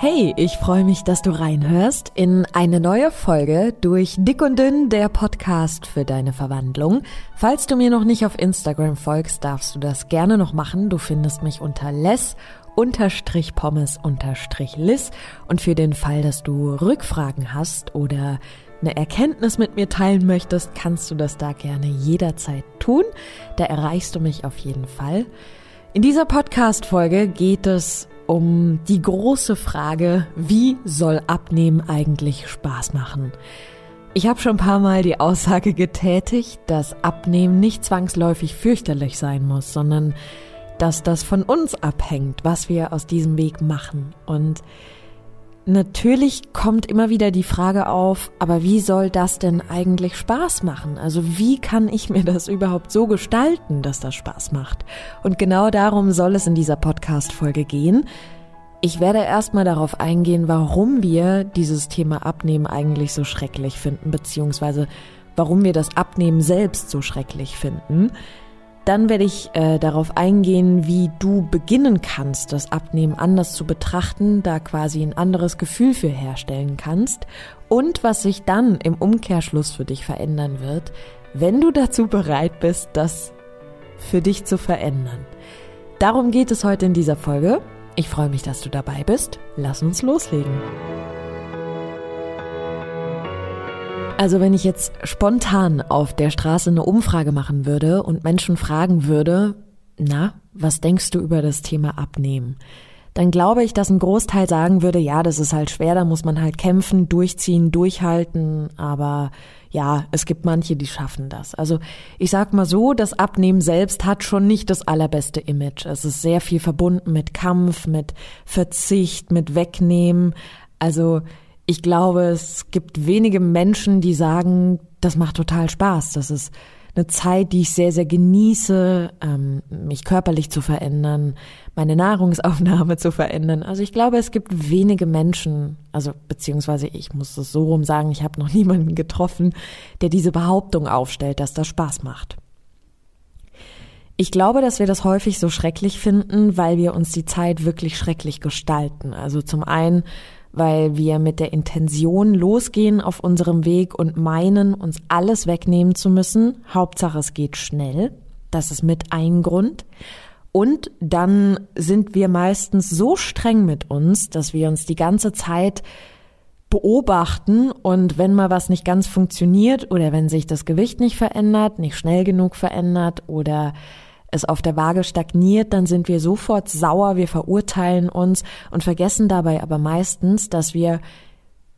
Hey, ich freue mich, dass du reinhörst in eine neue Folge durch Dick und Dünn, der Podcast für deine Verwandlung. Falls du mir noch nicht auf Instagram folgst, darfst du das gerne noch machen. Du findest mich unter les unterstrich pommes unterstrich lis und für den Fall, dass du Rückfragen hast oder eine Erkenntnis mit mir teilen möchtest, kannst du das da gerne jederzeit tun. Da erreichst du mich auf jeden Fall. In dieser Podcast-Folge geht es um die große Frage, wie soll Abnehmen eigentlich Spaß machen? Ich habe schon ein paar Mal die Aussage getätigt, dass Abnehmen nicht zwangsläufig fürchterlich sein muss, sondern dass das von uns abhängt, was wir aus diesem Weg machen. Und natürlich kommt immer wieder die Frage auf, aber wie soll das denn eigentlich Spaß machen? Also wie kann ich mir das überhaupt so gestalten, dass das Spaß macht? Und genau darum soll es in dieser Podcast-Folge gehen. Ich werde erstmal darauf eingehen, warum wir dieses Thema Abnehmen eigentlich so schrecklich finden, beziehungsweise warum wir das Abnehmen selbst so schrecklich finden. Dann werde ich äh, darauf eingehen, wie du beginnen kannst, das Abnehmen anders zu betrachten, da quasi ein anderes Gefühl für herstellen kannst und was sich dann im Umkehrschluss für dich verändern wird, wenn du dazu bereit bist, das für dich zu verändern. Darum geht es heute in dieser Folge. Ich freue mich, dass du dabei bist. Lass uns loslegen. Also wenn ich jetzt spontan auf der Straße eine Umfrage machen würde und Menschen fragen würde, na, was denkst du über das Thema Abnehmen? Dann glaube ich, dass ein Großteil sagen würde, ja, das ist halt schwer, da muss man halt kämpfen, durchziehen, durchhalten, aber ja, es gibt manche, die schaffen das. Also ich sag mal so, das Abnehmen selbst hat schon nicht das allerbeste Image. Es ist sehr viel verbunden mit Kampf, mit Verzicht, mit Wegnehmen. Also ich glaube, es gibt wenige Menschen, die sagen, das macht total Spaß. Das ist eine Zeit, die ich sehr, sehr genieße, ähm, mich körperlich zu verändern, meine Nahrungsaufnahme zu verändern. Also ich glaube, es gibt wenige Menschen, also beziehungsweise ich muss es so rum sagen, ich habe noch niemanden getroffen, der diese Behauptung aufstellt, dass das Spaß macht. Ich glaube, dass wir das häufig so schrecklich finden, weil wir uns die Zeit wirklich schrecklich gestalten. Also zum einen weil wir mit der Intention losgehen auf unserem Weg und meinen, uns alles wegnehmen zu müssen. Hauptsache, es geht schnell. Das ist mit ein Grund. Und dann sind wir meistens so streng mit uns, dass wir uns die ganze Zeit beobachten und wenn mal was nicht ganz funktioniert oder wenn sich das Gewicht nicht verändert, nicht schnell genug verändert oder es auf der Waage stagniert, dann sind wir sofort sauer, wir verurteilen uns und vergessen dabei aber meistens, dass wir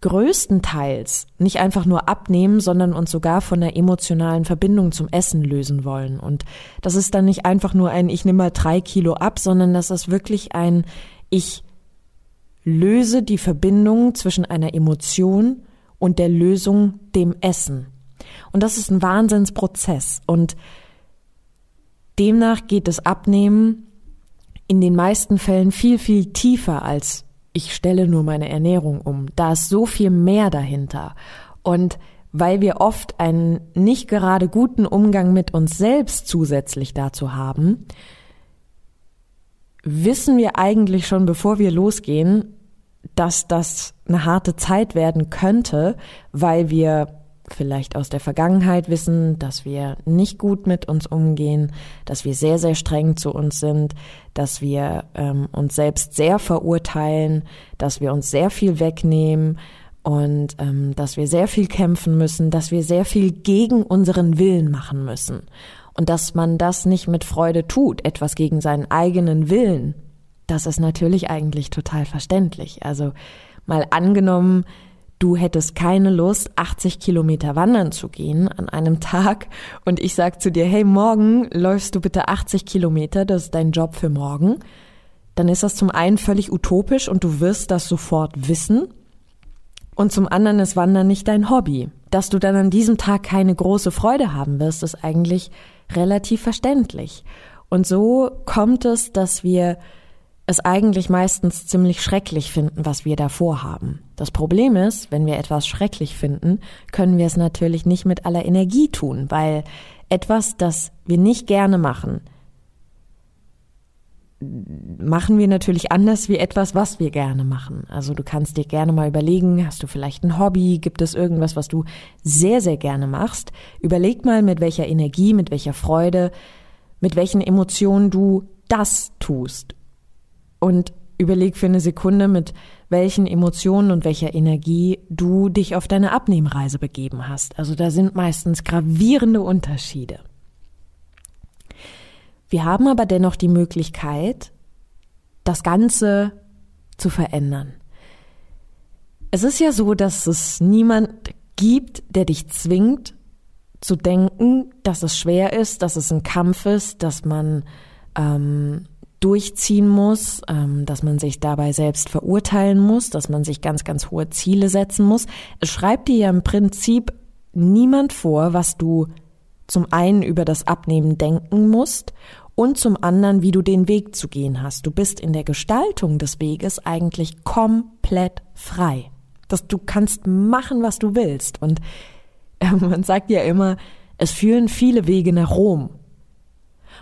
größtenteils nicht einfach nur abnehmen, sondern uns sogar von der emotionalen Verbindung zum Essen lösen wollen. Und das ist dann nicht einfach nur ein Ich nehme mal drei Kilo ab, sondern das ist wirklich ein Ich löse die Verbindung zwischen einer Emotion und der Lösung dem Essen. Und das ist ein Wahnsinnsprozess. Und Demnach geht das Abnehmen in den meisten Fällen viel, viel tiefer als ich stelle nur meine Ernährung um. Da ist so viel mehr dahinter. Und weil wir oft einen nicht gerade guten Umgang mit uns selbst zusätzlich dazu haben, wissen wir eigentlich schon, bevor wir losgehen, dass das eine harte Zeit werden könnte, weil wir vielleicht aus der Vergangenheit wissen, dass wir nicht gut mit uns umgehen, dass wir sehr, sehr streng zu uns sind, dass wir ähm, uns selbst sehr verurteilen, dass wir uns sehr viel wegnehmen und ähm, dass wir sehr viel kämpfen müssen, dass wir sehr viel gegen unseren Willen machen müssen. Und dass man das nicht mit Freude tut, etwas gegen seinen eigenen Willen, das ist natürlich eigentlich total verständlich. Also mal angenommen, du hättest keine Lust, 80 Kilometer wandern zu gehen an einem Tag und ich sag zu dir, hey, morgen läufst du bitte 80 Kilometer, das ist dein Job für morgen, dann ist das zum einen völlig utopisch und du wirst das sofort wissen und zum anderen ist Wandern nicht dein Hobby. Dass du dann an diesem Tag keine große Freude haben wirst, ist eigentlich relativ verständlich. Und so kommt es, dass wir es eigentlich meistens ziemlich schrecklich finden, was wir da vorhaben. Das Problem ist, wenn wir etwas schrecklich finden, können wir es natürlich nicht mit aller Energie tun, weil etwas, das wir nicht gerne machen, machen wir natürlich anders wie etwas, was wir gerne machen. Also du kannst dir gerne mal überlegen, hast du vielleicht ein Hobby, gibt es irgendwas, was du sehr, sehr gerne machst? Überleg mal, mit welcher Energie, mit welcher Freude, mit welchen Emotionen du das tust. Und überleg für eine Sekunde, mit welchen Emotionen und welcher Energie du dich auf deine Abnehmreise begeben hast. Also da sind meistens gravierende Unterschiede. Wir haben aber dennoch die Möglichkeit, das Ganze zu verändern. Es ist ja so, dass es niemand gibt, der dich zwingt zu denken, dass es schwer ist, dass es ein Kampf ist, dass man ähm, durchziehen muss, ähm, dass man sich dabei selbst verurteilen muss, dass man sich ganz, ganz hohe Ziele setzen muss. Es schreibt dir ja im Prinzip niemand vor, was du zum einen über das Abnehmen denken musst und zum anderen, wie du den Weg zu gehen hast. Du bist in der Gestaltung des Weges eigentlich komplett frei. Dass du kannst machen, was du willst. Und man sagt ja immer, es führen viele Wege nach Rom.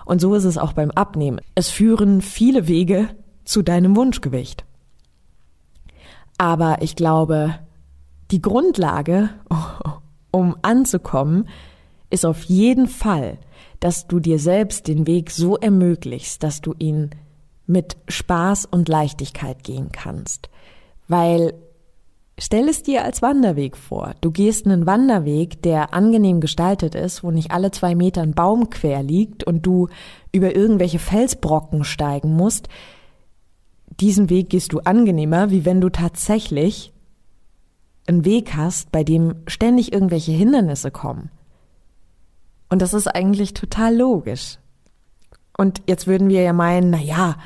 Und so ist es auch beim Abnehmen. Es führen viele Wege zu deinem Wunschgewicht. Aber ich glaube, die Grundlage, um anzukommen, ist auf jeden Fall dass du dir selbst den Weg so ermöglichst, dass du ihn mit Spaß und Leichtigkeit gehen kannst. Weil stell es dir als Wanderweg vor. Du gehst einen Wanderweg, der angenehm gestaltet ist, wo nicht alle zwei Meter ein Baum quer liegt und du über irgendwelche Felsbrocken steigen musst. Diesen Weg gehst du angenehmer, wie wenn du tatsächlich einen Weg hast, bei dem ständig irgendwelche Hindernisse kommen. Und das ist eigentlich total logisch. Und jetzt würden wir ja meinen, na ja,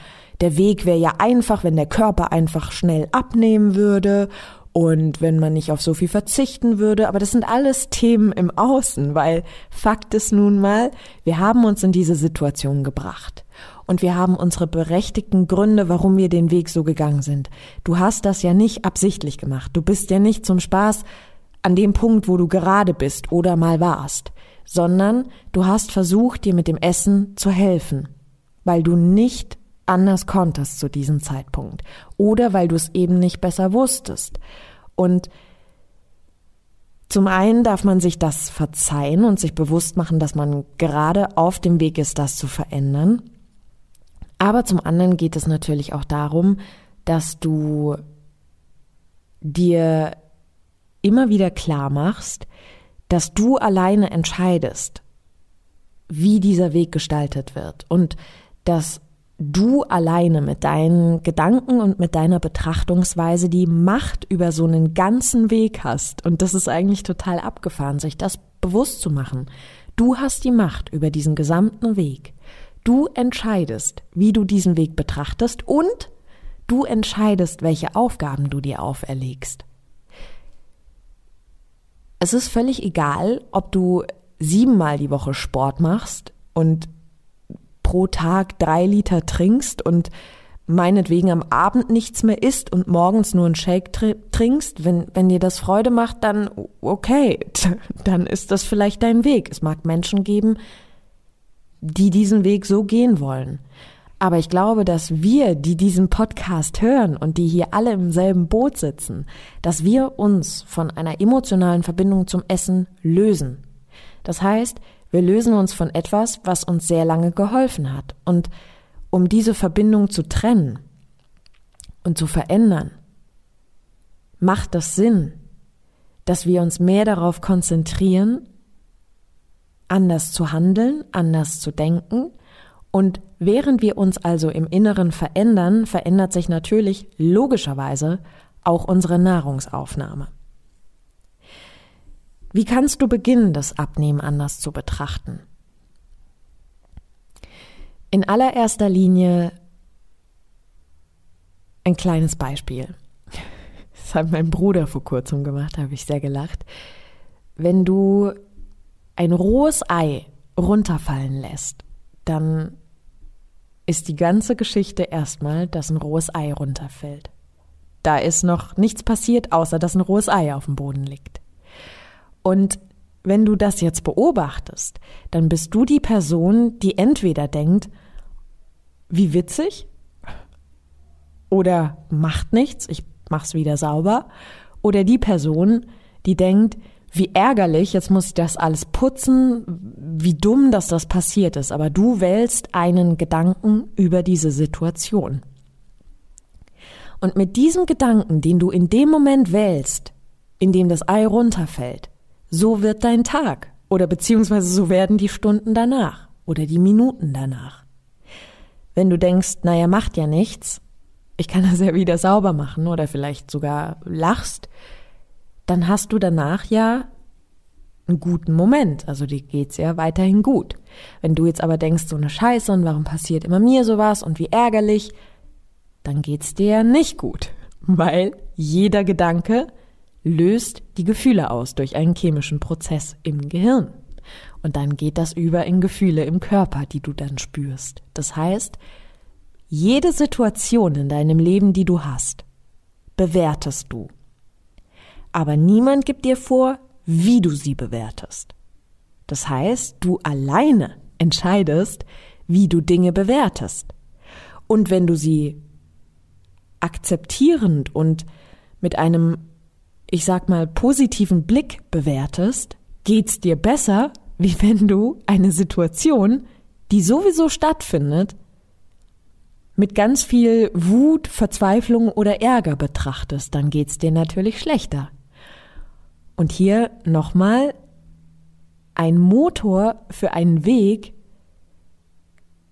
der Weg wäre ja einfach, wenn der Körper einfach schnell abnehmen würde und wenn man nicht auf so viel verzichten würde. Aber das sind alles Themen im Außen, weil Fakt ist nun mal, wir haben uns in diese Situation gebracht. Und wir haben unsere berechtigten Gründe, warum wir den Weg so gegangen sind. Du hast das ja nicht absichtlich gemacht. Du bist ja nicht zum Spaß an dem Punkt, wo du gerade bist oder mal warst sondern du hast versucht, dir mit dem Essen zu helfen, weil du nicht anders konntest zu diesem Zeitpunkt oder weil du es eben nicht besser wusstest. Und zum einen darf man sich das verzeihen und sich bewusst machen, dass man gerade auf dem Weg ist, das zu verändern. Aber zum anderen geht es natürlich auch darum, dass du dir immer wieder klar machst, dass du alleine entscheidest, wie dieser Weg gestaltet wird und dass du alleine mit deinen Gedanken und mit deiner Betrachtungsweise die Macht über so einen ganzen Weg hast. Und das ist eigentlich total abgefahren, sich das bewusst zu machen. Du hast die Macht über diesen gesamten Weg. Du entscheidest, wie du diesen Weg betrachtest und du entscheidest, welche Aufgaben du dir auferlegst. Es ist völlig egal, ob du siebenmal die Woche Sport machst und pro Tag drei Liter trinkst und meinetwegen am Abend nichts mehr isst und morgens nur einen Shake trinkst, wenn, wenn dir das Freude macht, dann okay, dann ist das vielleicht dein Weg. Es mag Menschen geben, die diesen Weg so gehen wollen. Aber ich glaube, dass wir, die diesen Podcast hören und die hier alle im selben Boot sitzen, dass wir uns von einer emotionalen Verbindung zum Essen lösen. Das heißt, wir lösen uns von etwas, was uns sehr lange geholfen hat. Und um diese Verbindung zu trennen und zu verändern, macht das Sinn, dass wir uns mehr darauf konzentrieren, anders zu handeln, anders zu denken und während wir uns also im Inneren verändern, verändert sich natürlich logischerweise auch unsere Nahrungsaufnahme. Wie kannst du beginnen, das Abnehmen anders zu betrachten? In allererster Linie ein kleines Beispiel. Das hat mein Bruder vor kurzem gemacht, habe ich sehr gelacht. Wenn du ein rohes Ei runterfallen lässt, dann ist die ganze Geschichte erstmal, dass ein rohes Ei runterfällt. Da ist noch nichts passiert, außer dass ein rohes Ei auf dem Boden liegt. Und wenn du das jetzt beobachtest, dann bist du die Person, die entweder denkt, wie witzig oder macht nichts, ich mach's wieder sauber oder die Person, die denkt, wie ärgerlich, jetzt muss ich das alles putzen, wie dumm, dass das passiert ist, aber du wählst einen Gedanken über diese Situation. Und mit diesem Gedanken, den du in dem Moment wählst, in dem das Ei runterfällt, so wird dein Tag oder beziehungsweise so werden die Stunden danach oder die Minuten danach. Wenn du denkst, naja, macht ja nichts, ich kann das ja wieder sauber machen oder vielleicht sogar lachst, dann hast du danach ja einen guten Moment. Also dir geht's ja weiterhin gut. Wenn du jetzt aber denkst, so eine Scheiße und warum passiert immer mir sowas und wie ärgerlich, dann geht's dir ja nicht gut. Weil jeder Gedanke löst die Gefühle aus durch einen chemischen Prozess im Gehirn. Und dann geht das über in Gefühle im Körper, die du dann spürst. Das heißt, jede Situation in deinem Leben, die du hast, bewertest du. Aber niemand gibt dir vor, wie du sie bewertest. Das heißt, du alleine entscheidest, wie du Dinge bewertest. Und wenn du sie akzeptierend und mit einem, ich sag mal, positiven Blick bewertest, geht's dir besser, wie wenn du eine Situation, die sowieso stattfindet, mit ganz viel Wut, Verzweiflung oder Ärger betrachtest, dann geht's dir natürlich schlechter. Und hier nochmal ein Motor für einen Weg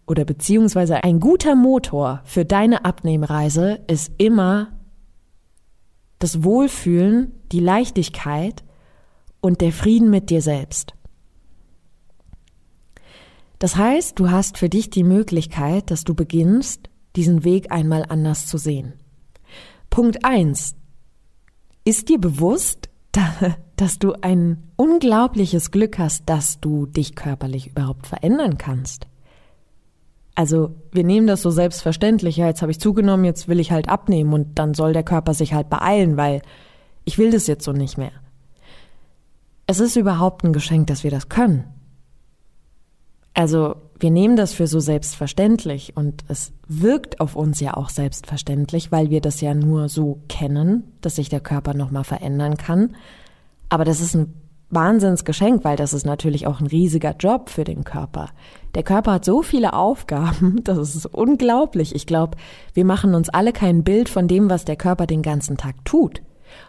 oder beziehungsweise ein guter Motor für deine Abnehmreise ist immer das Wohlfühlen, die Leichtigkeit und der Frieden mit dir selbst. Das heißt, du hast für dich die Möglichkeit, dass du beginnst, diesen Weg einmal anders zu sehen. Punkt eins: Ist dir bewusst, dass du ein unglaubliches Glück hast, dass du dich körperlich überhaupt verändern kannst? Also, wir nehmen das so selbstverständlich, ja, jetzt habe ich zugenommen, jetzt will ich halt abnehmen und dann soll der Körper sich halt beeilen, weil ich will das jetzt so nicht mehr. Es ist überhaupt ein Geschenk, dass wir das können. Also wir nehmen das für so selbstverständlich und es wirkt auf uns ja auch selbstverständlich, weil wir das ja nur so kennen, dass sich der Körper nochmal verändern kann. Aber das ist ein Wahnsinnsgeschenk, weil das ist natürlich auch ein riesiger Job für den Körper. Der Körper hat so viele Aufgaben, das ist unglaublich. Ich glaube, wir machen uns alle kein Bild von dem, was der Körper den ganzen Tag tut.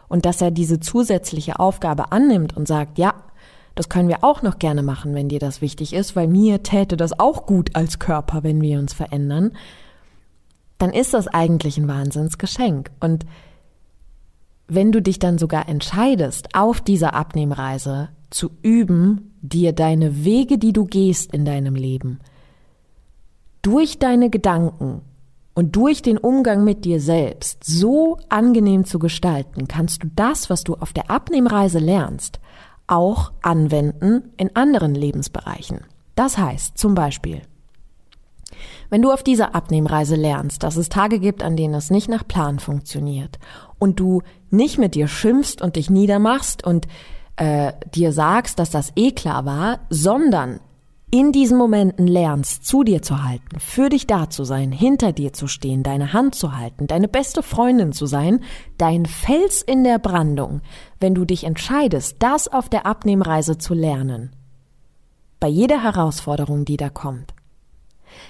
Und dass er diese zusätzliche Aufgabe annimmt und sagt, ja, das können wir auch noch gerne machen, wenn dir das wichtig ist, weil mir täte das auch gut als Körper, wenn wir uns verändern. Dann ist das eigentlich ein Wahnsinnsgeschenk. Und wenn du dich dann sogar entscheidest, auf dieser Abnehmreise zu üben, dir deine Wege, die du gehst in deinem Leben, durch deine Gedanken und durch den Umgang mit dir selbst so angenehm zu gestalten, kannst du das, was du auf der Abnehmreise lernst, auch anwenden in anderen Lebensbereichen. Das heißt zum Beispiel, wenn du auf dieser Abnehmreise lernst, dass es Tage gibt, an denen es nicht nach Plan funktioniert und du nicht mit dir schimpfst und dich niedermachst und äh, dir sagst, dass das eh klar war, sondern in diesen Momenten lernst, zu dir zu halten, für dich da zu sein, hinter dir zu stehen, deine Hand zu halten, deine beste Freundin zu sein, dein Fels in der Brandung, wenn du dich entscheidest, das auf der Abnehmreise zu lernen, bei jeder Herausforderung, die da kommt,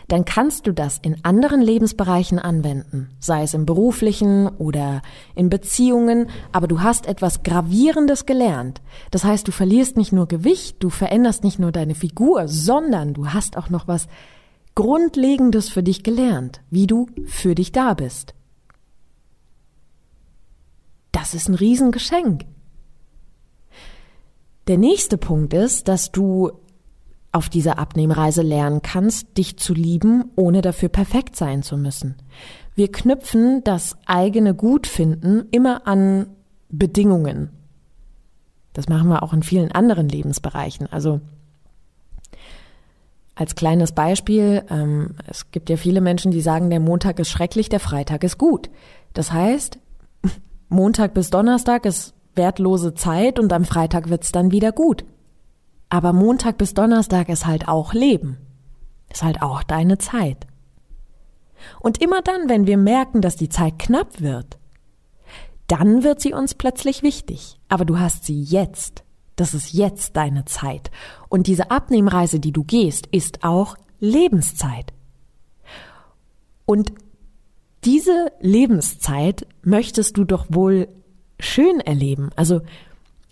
dann kannst du das in anderen Lebensbereichen anwenden, sei es im beruflichen oder in Beziehungen, aber du hast etwas Gravierendes gelernt. Das heißt, du verlierst nicht nur Gewicht, du veränderst nicht nur deine Figur, sondern du hast auch noch was Grundlegendes für dich gelernt, wie du für dich da bist. Das ist ein Riesengeschenk. Der nächste Punkt ist, dass du auf dieser Abnehmreise lernen kannst, dich zu lieben, ohne dafür perfekt sein zu müssen. Wir knüpfen das eigene Gutfinden immer an Bedingungen. Das machen wir auch in vielen anderen Lebensbereichen. Also als kleines Beispiel, ähm, es gibt ja viele Menschen, die sagen, der Montag ist schrecklich, der Freitag ist gut. Das heißt, Montag bis Donnerstag ist wertlose Zeit und am Freitag wird's dann wieder gut. Aber Montag bis Donnerstag ist halt auch Leben. Ist halt auch deine Zeit. Und immer dann, wenn wir merken, dass die Zeit knapp wird, dann wird sie uns plötzlich wichtig. Aber du hast sie jetzt. Das ist jetzt deine Zeit. Und diese Abnehmreise, die du gehst, ist auch Lebenszeit. Und diese Lebenszeit möchtest du doch wohl schön erleben. Also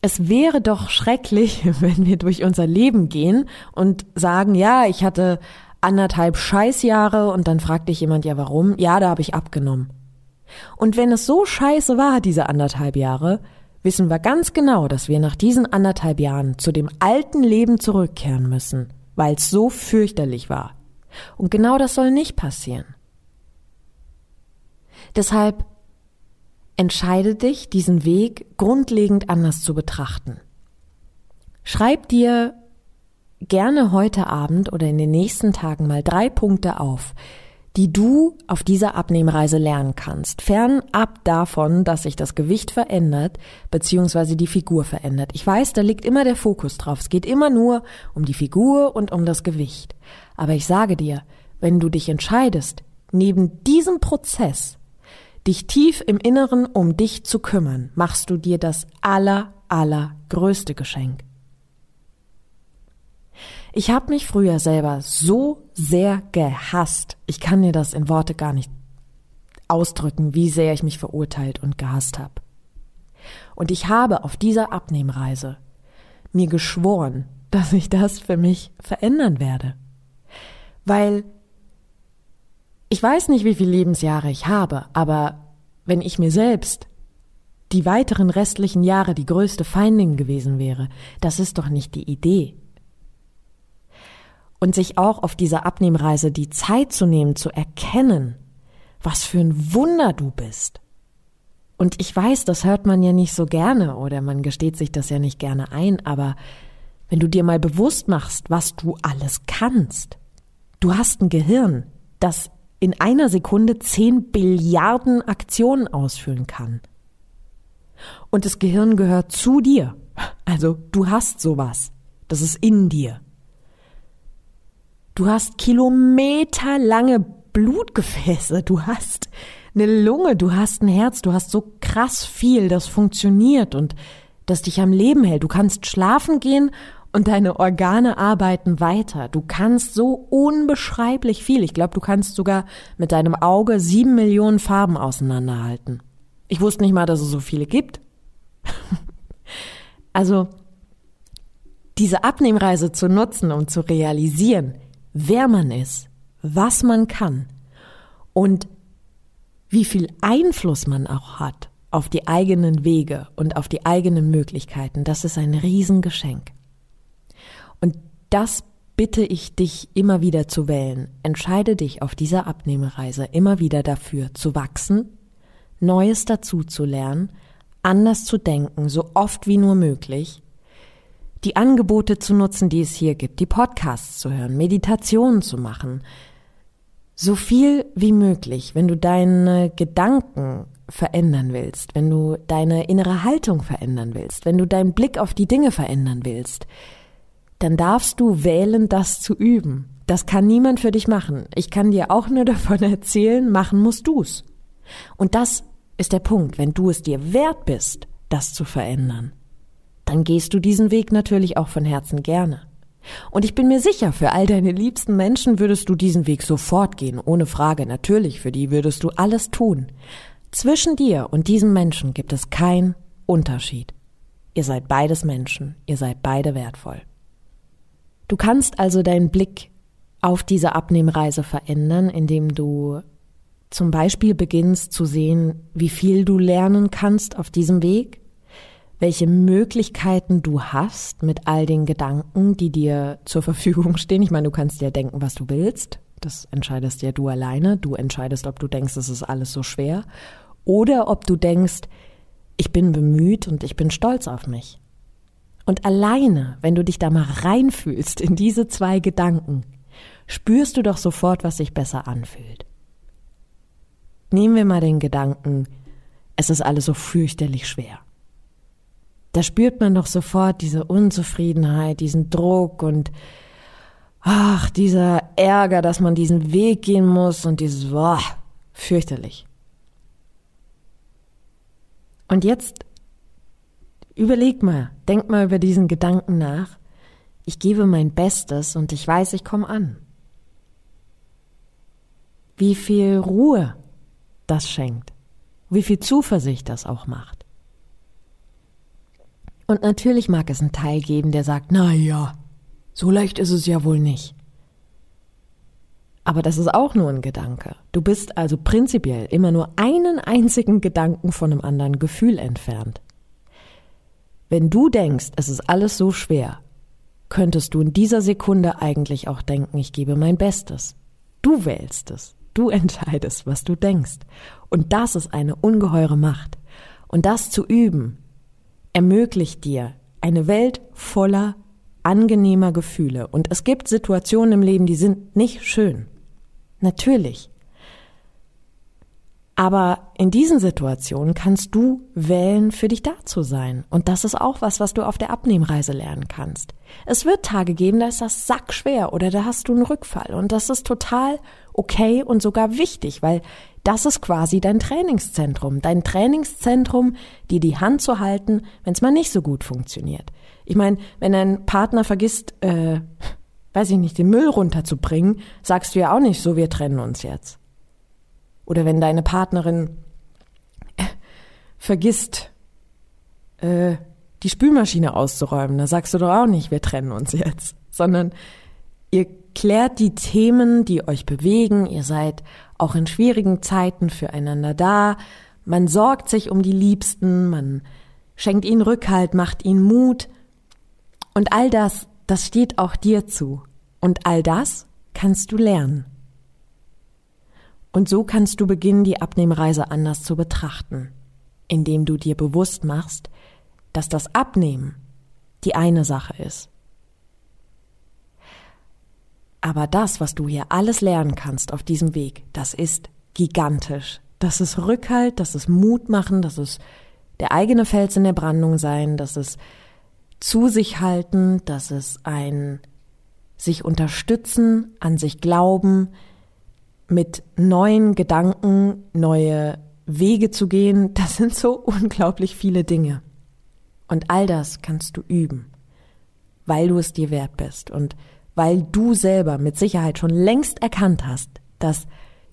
es wäre doch schrecklich, wenn wir durch unser Leben gehen und sagen, ja, ich hatte anderthalb Scheißjahre und dann fragt dich jemand, ja warum? Ja, da habe ich abgenommen. Und wenn es so scheiße war, diese anderthalb Jahre, wissen wir ganz genau, dass wir nach diesen anderthalb Jahren zu dem alten Leben zurückkehren müssen, weil es so fürchterlich war. Und genau das soll nicht passieren. Deshalb entscheide dich, diesen Weg grundlegend anders zu betrachten. Schreib dir gerne heute Abend oder in den nächsten Tagen mal drei Punkte auf, die du auf dieser Abnehmreise lernen kannst. Fernab davon, dass sich das Gewicht verändert, beziehungsweise die Figur verändert. Ich weiß, da liegt immer der Fokus drauf. Es geht immer nur um die Figur und um das Gewicht. Aber ich sage dir, wenn du dich entscheidest, neben diesem Prozess dich tief im Inneren um dich zu kümmern, machst du dir das aller, allergrößte Geschenk. Ich habe mich früher selber so sehr gehasst. Ich kann dir das in Worte gar nicht ausdrücken, wie sehr ich mich verurteilt und gehasst habe. Und ich habe auf dieser Abnehmreise mir geschworen, dass ich das für mich verändern werde. Weil ich weiß nicht, wie viele Lebensjahre ich habe, aber wenn ich mir selbst die weiteren restlichen Jahre die größte Feindin gewesen wäre, das ist doch nicht die Idee und sich auch auf dieser Abnehmreise die Zeit zu nehmen, zu erkennen, was für ein Wunder du bist. Und ich weiß, das hört man ja nicht so gerne oder man gesteht sich das ja nicht gerne ein, aber wenn du dir mal bewusst machst, was du alles kannst, du hast ein Gehirn, das in einer Sekunde zehn Billiarden Aktionen ausführen kann. Und das Gehirn gehört zu dir. Also du hast sowas. Das ist in dir. Du hast kilometerlange Blutgefäße, du hast eine Lunge, du hast ein Herz, du hast so krass viel, das funktioniert und das dich am Leben hält. Du kannst schlafen gehen und deine Organe arbeiten weiter. Du kannst so unbeschreiblich viel. Ich glaube, du kannst sogar mit deinem Auge sieben Millionen Farben auseinanderhalten. Ich wusste nicht mal, dass es so viele gibt. also, diese Abnehmreise zu nutzen, um zu realisieren, wer man ist, was man kann und wie viel Einfluss man auch hat auf die eigenen Wege und auf die eigenen Möglichkeiten, das ist ein Riesengeschenk. Das bitte ich dich immer wieder zu wählen. Entscheide dich auf dieser Abnehmereise immer wieder dafür zu wachsen, Neues dazu zu lernen, anders zu denken, so oft wie nur möglich die Angebote zu nutzen, die es hier gibt, die Podcasts zu hören, Meditationen zu machen. So viel wie möglich, wenn du deine Gedanken verändern willst, wenn du deine innere Haltung verändern willst, wenn du deinen Blick auf die Dinge verändern willst, dann darfst du wählen, das zu üben. Das kann niemand für dich machen. Ich kann dir auch nur davon erzählen, machen musst du's. Und das ist der Punkt, wenn du es dir wert bist, das zu verändern dann gehst du diesen Weg natürlich auch von Herzen gerne. Und ich bin mir sicher, für all deine liebsten Menschen würdest du diesen Weg sofort gehen, ohne Frage, natürlich, für die würdest du alles tun. Zwischen dir und diesem Menschen gibt es keinen Unterschied. Ihr seid beides Menschen, ihr seid beide wertvoll. Du kannst also deinen Blick auf diese Abnehmreise verändern, indem du zum Beispiel beginnst zu sehen, wie viel du lernen kannst auf diesem Weg, welche Möglichkeiten du hast mit all den Gedanken, die dir zur Verfügung stehen. Ich meine, du kannst dir denken, was du willst. Das entscheidest ja du alleine. Du entscheidest, ob du denkst, es ist alles so schwer. Oder ob du denkst, ich bin bemüht und ich bin stolz auf mich. Und alleine, wenn du dich da mal reinfühlst in diese zwei Gedanken, spürst du doch sofort, was sich besser anfühlt. Nehmen wir mal den Gedanken, es ist alles so fürchterlich schwer da spürt man doch sofort diese Unzufriedenheit, diesen Druck und ach, dieser Ärger, dass man diesen Weg gehen muss und dieses, boah, fürchterlich. Und jetzt überleg mal, denk mal über diesen Gedanken nach. Ich gebe mein Bestes und ich weiß, ich komme an. Wie viel Ruhe das schenkt, wie viel Zuversicht das auch macht. Und natürlich mag es einen Teil geben, der sagt, na ja, so leicht ist es ja wohl nicht. Aber das ist auch nur ein Gedanke. Du bist also prinzipiell immer nur einen einzigen Gedanken von einem anderen Gefühl entfernt. Wenn du denkst, es ist alles so schwer, könntest du in dieser Sekunde eigentlich auch denken, ich gebe mein Bestes. Du wählst es. Du entscheidest, was du denkst. Und das ist eine ungeheure Macht. Und das zu üben, ermöglicht dir eine Welt voller angenehmer Gefühle. Und es gibt Situationen im Leben, die sind nicht schön. Natürlich. Aber in diesen Situationen kannst du wählen, für dich da zu sein. Und das ist auch was, was du auf der Abnehmreise lernen kannst. Es wird Tage geben, da ist das sackschwer oder da hast du einen Rückfall. Und das ist total okay und sogar wichtig, weil das ist quasi dein Trainingszentrum. Dein Trainingszentrum, dir die Hand zu halten, wenn es mal nicht so gut funktioniert. Ich meine, wenn dein Partner vergisst, äh, weiß ich nicht, den Müll runterzubringen, sagst du ja auch nicht so, wir trennen uns jetzt. Oder wenn deine Partnerin äh, vergisst, äh, die Spülmaschine auszuräumen, da sagst du doch auch nicht, wir trennen uns jetzt, sondern ihr klärt die Themen, die euch bewegen, ihr seid auch in schwierigen Zeiten füreinander da, man sorgt sich um die Liebsten, man schenkt ihnen Rückhalt, macht ihnen Mut, und all das, das steht auch dir zu. Und all das kannst du lernen. Und so kannst du beginnen, die Abnehmreise anders zu betrachten, indem du dir bewusst machst, dass das Abnehmen die eine Sache ist. Aber das, was du hier alles lernen kannst auf diesem Weg, das ist gigantisch. Das ist Rückhalt, das ist Mut machen, das ist der eigene Fels in der Brandung sein, das ist zu sich halten, das ist ein sich unterstützen, an sich glauben, mit neuen Gedanken neue Wege zu gehen, das sind so unglaublich viele Dinge. Und all das kannst du üben, weil du es dir wert bist und weil du selber mit Sicherheit schon längst erkannt hast, dass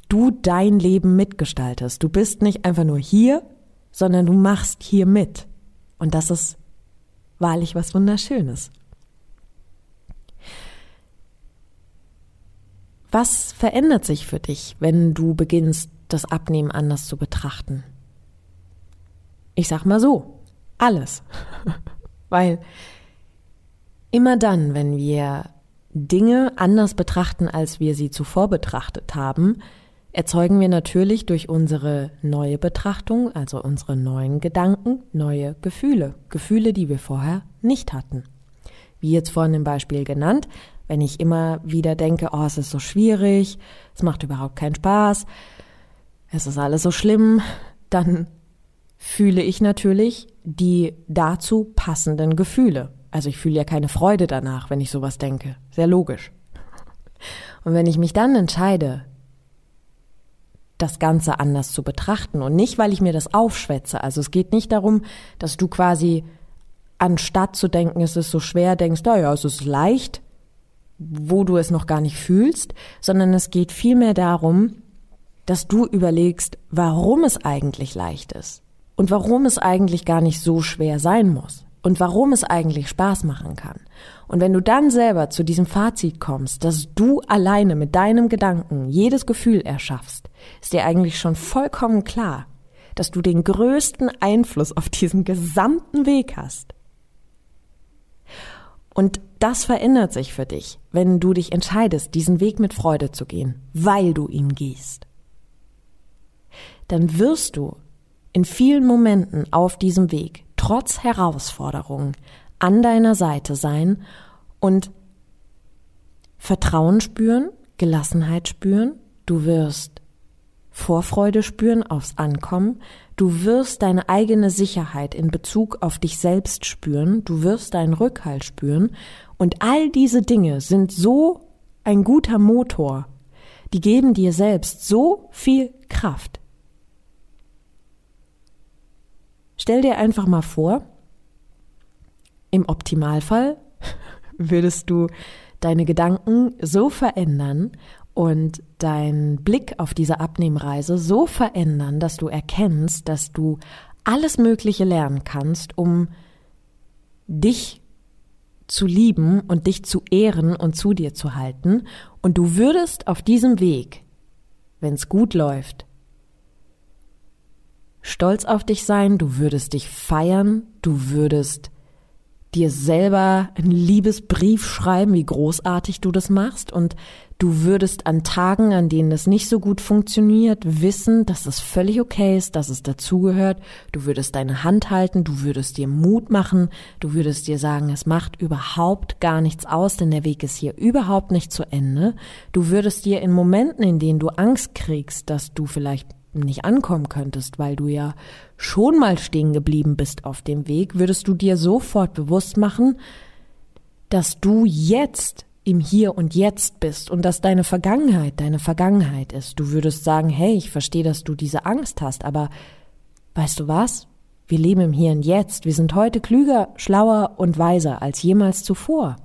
du dein Leben mitgestaltest. Du bist nicht einfach nur hier, sondern du machst hier mit. Und das ist wahrlich was Wunderschönes. Was verändert sich für dich, wenn du beginnst, das Abnehmen anders zu betrachten? Ich sag mal so, alles. Weil immer dann, wenn wir Dinge anders betrachten, als wir sie zuvor betrachtet haben, erzeugen wir natürlich durch unsere neue Betrachtung, also unsere neuen Gedanken, neue Gefühle. Gefühle, die wir vorher nicht hatten. Wie jetzt vorhin im Beispiel genannt, wenn ich immer wieder denke, oh, es ist so schwierig, es macht überhaupt keinen Spaß, es ist alles so schlimm, dann fühle ich natürlich die dazu passenden Gefühle. Also ich fühle ja keine Freude danach, wenn ich sowas denke. Sehr logisch. Und wenn ich mich dann entscheide, das Ganze anders zu betrachten und nicht, weil ich mir das aufschwätze. Also es geht nicht darum, dass du quasi anstatt zu denken, es ist so schwer, denkst, naja, es ist leicht, wo du es noch gar nicht fühlst, sondern es geht vielmehr darum, dass du überlegst, warum es eigentlich leicht ist und warum es eigentlich gar nicht so schwer sein muss und warum es eigentlich Spaß machen kann. Und wenn du dann selber zu diesem Fazit kommst, dass du alleine mit deinem Gedanken jedes Gefühl erschaffst, ist dir eigentlich schon vollkommen klar, dass du den größten Einfluss auf diesen gesamten Weg hast. Und das verändert sich für dich, wenn du dich entscheidest, diesen Weg mit Freude zu gehen, weil du ihn gehst. Dann wirst du in vielen Momenten auf diesem Weg trotz Herausforderungen an deiner Seite sein und Vertrauen spüren, Gelassenheit spüren, du wirst Vorfreude spüren aufs Ankommen, du wirst deine eigene Sicherheit in Bezug auf dich selbst spüren, du wirst deinen Rückhalt spüren und all diese Dinge sind so ein guter Motor. Die geben dir selbst so viel Kraft. Stell dir einfach mal vor, im Optimalfall würdest du deine Gedanken so verändern und deinen Blick auf diese Abnehmreise so verändern, dass du erkennst, dass du alles Mögliche lernen kannst, um dich zu lieben und dich zu ehren und zu dir zu halten. Und du würdest auf diesem Weg, wenn es gut läuft, stolz auf dich sein, du würdest dich feiern, du würdest dir selber einen Liebesbrief schreiben, wie großartig du das machst und du würdest an Tagen, an denen das nicht so gut funktioniert, wissen, dass es völlig okay ist, dass es dazugehört. Du würdest deine Hand halten, du würdest dir Mut machen, du würdest dir sagen, es macht überhaupt gar nichts aus, denn der Weg ist hier überhaupt nicht zu Ende. Du würdest dir in Momenten, in denen du Angst kriegst, dass du vielleicht nicht ankommen könntest, weil du ja schon mal stehen geblieben bist auf dem Weg, würdest du dir sofort bewusst machen, dass du jetzt im Hier und Jetzt bist und dass deine Vergangenheit deine Vergangenheit ist. Du würdest sagen, hey, ich verstehe, dass du diese Angst hast, aber weißt du was? Wir leben im Hier und Jetzt. Wir sind heute klüger, schlauer und weiser als jemals zuvor.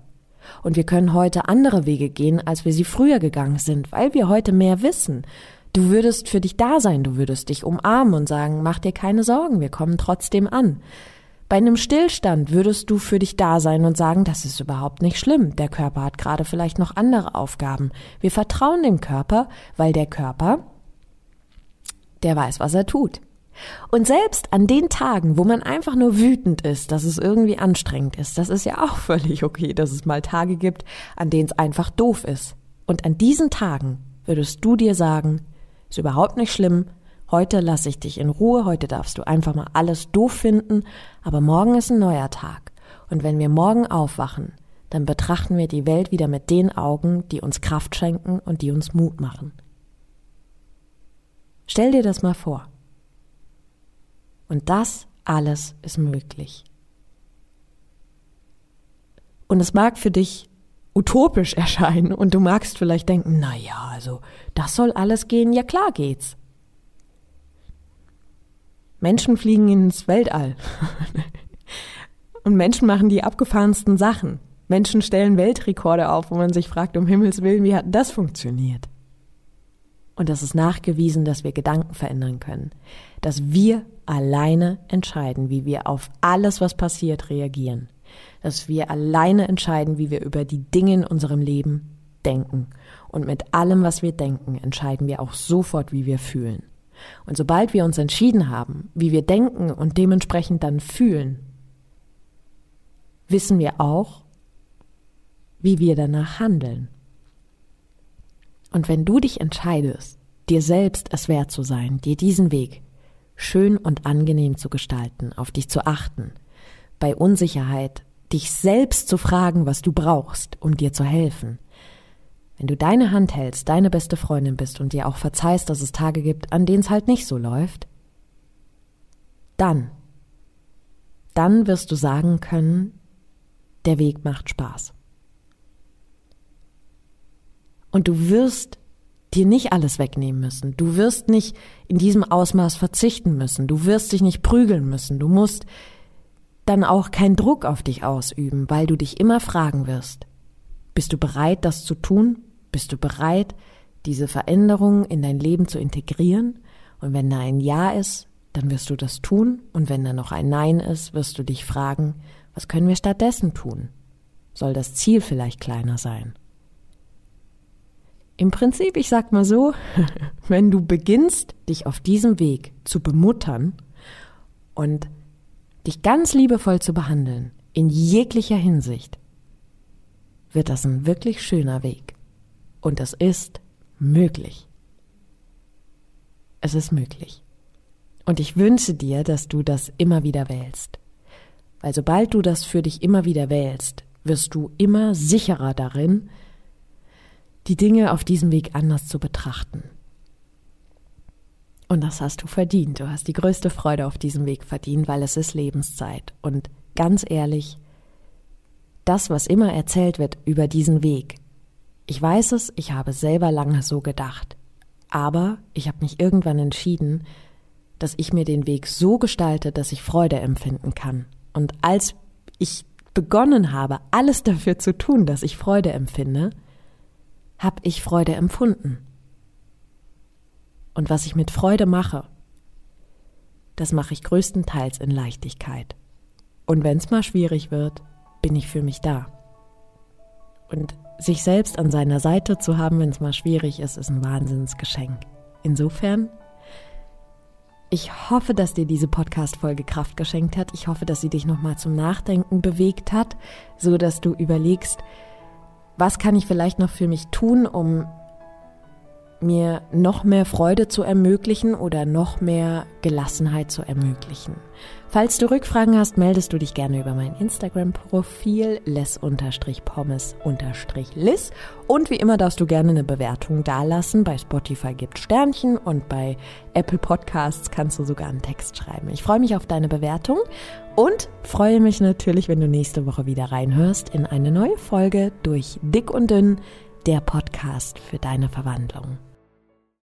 Und wir können heute andere Wege gehen, als wir sie früher gegangen sind, weil wir heute mehr wissen. Du würdest für dich da sein, du würdest dich umarmen und sagen, mach dir keine Sorgen, wir kommen trotzdem an. Bei einem Stillstand würdest du für dich da sein und sagen, das ist überhaupt nicht schlimm. Der Körper hat gerade vielleicht noch andere Aufgaben. Wir vertrauen dem Körper, weil der Körper, der weiß, was er tut. Und selbst an den Tagen, wo man einfach nur wütend ist, dass es irgendwie anstrengend ist, das ist ja auch völlig okay, dass es mal Tage gibt, an denen es einfach doof ist. Und an diesen Tagen würdest du dir sagen, ist überhaupt nicht schlimm. Heute lasse ich dich in Ruhe, heute darfst du einfach mal alles doof finden, aber morgen ist ein neuer Tag. Und wenn wir morgen aufwachen, dann betrachten wir die Welt wieder mit den Augen, die uns Kraft schenken und die uns Mut machen. Stell dir das mal vor. Und das alles ist möglich. Und es mag für dich utopisch erscheinen und du magst vielleicht denken, na ja, also das soll alles gehen, ja klar geht's. Menschen fliegen ins Weltall. und Menschen machen die abgefahrensten Sachen. Menschen stellen Weltrekorde auf, wo man sich fragt, um Himmels Willen, wie hat das funktioniert? Und das ist nachgewiesen, dass wir Gedanken verändern können. Dass wir alleine entscheiden, wie wir auf alles, was passiert, reagieren dass wir alleine entscheiden, wie wir über die Dinge in unserem Leben denken. Und mit allem, was wir denken, entscheiden wir auch sofort, wie wir fühlen. Und sobald wir uns entschieden haben, wie wir denken und dementsprechend dann fühlen, wissen wir auch, wie wir danach handeln. Und wenn du dich entscheidest, dir selbst es wert zu sein, dir diesen Weg schön und angenehm zu gestalten, auf dich zu achten, bei Unsicherheit dich selbst zu fragen, was du brauchst, um dir zu helfen. Wenn du deine Hand hältst, deine beste Freundin bist und dir auch verzeihst, dass es Tage gibt, an denen es halt nicht so läuft, dann, dann wirst du sagen können, der Weg macht Spaß. Und du wirst dir nicht alles wegnehmen müssen. Du wirst nicht in diesem Ausmaß verzichten müssen. Du wirst dich nicht prügeln müssen. Du musst dann auch keinen Druck auf dich ausüben, weil du dich immer fragen wirst, bist du bereit, das zu tun? Bist du bereit, diese Veränderung in dein Leben zu integrieren? Und wenn da ein Ja ist, dann wirst du das tun. Und wenn da noch ein Nein ist, wirst du dich fragen, was können wir stattdessen tun? Soll das Ziel vielleicht kleiner sein? Im Prinzip, ich sag mal so, wenn du beginnst, dich auf diesem Weg zu bemuttern und dich ganz liebevoll zu behandeln, in jeglicher Hinsicht, wird das ein wirklich schöner Weg. Und es ist möglich. Es ist möglich. Und ich wünsche dir, dass du das immer wieder wählst. Weil sobald du das für dich immer wieder wählst, wirst du immer sicherer darin, die Dinge auf diesem Weg anders zu betrachten. Und das hast du verdient. Du hast die größte Freude auf diesem Weg verdient, weil es ist Lebenszeit. Und ganz ehrlich, das, was immer erzählt wird über diesen Weg, Ich weiß es, ich habe selber lange so gedacht. Aber ich habe mich irgendwann entschieden, dass ich mir den Weg so gestalte, dass ich Freude empfinden kann. Und als ich begonnen habe, alles dafür zu tun, dass ich Freude empfinde, habe ich Freude empfunden. Und was ich mit Freude mache, das mache ich größtenteils in Leichtigkeit. Und wenn es mal schwierig wird, bin ich für mich da. Und sich selbst an seiner Seite zu haben, wenn es mal schwierig ist, ist ein Wahnsinnsgeschenk. Insofern ich hoffe, dass dir diese Podcast-Folge Kraft geschenkt hat. Ich hoffe, dass sie dich nochmal zum Nachdenken bewegt hat, so dass du überlegst, was kann ich vielleicht noch für mich tun, um mir noch mehr Freude zu ermöglichen oder noch mehr Gelassenheit zu ermöglichen. Falls du Rückfragen hast, meldest du dich gerne über mein Instagram-Profil les-pommes-lis und wie immer darfst du gerne eine Bewertung dalassen. Bei Spotify gibt Sternchen und bei Apple Podcasts kannst du sogar einen Text schreiben. Ich freue mich auf deine Bewertung und freue mich natürlich, wenn du nächste Woche wieder reinhörst in eine neue Folge durch Dick und Dünn, der Podcast für deine Verwandlung.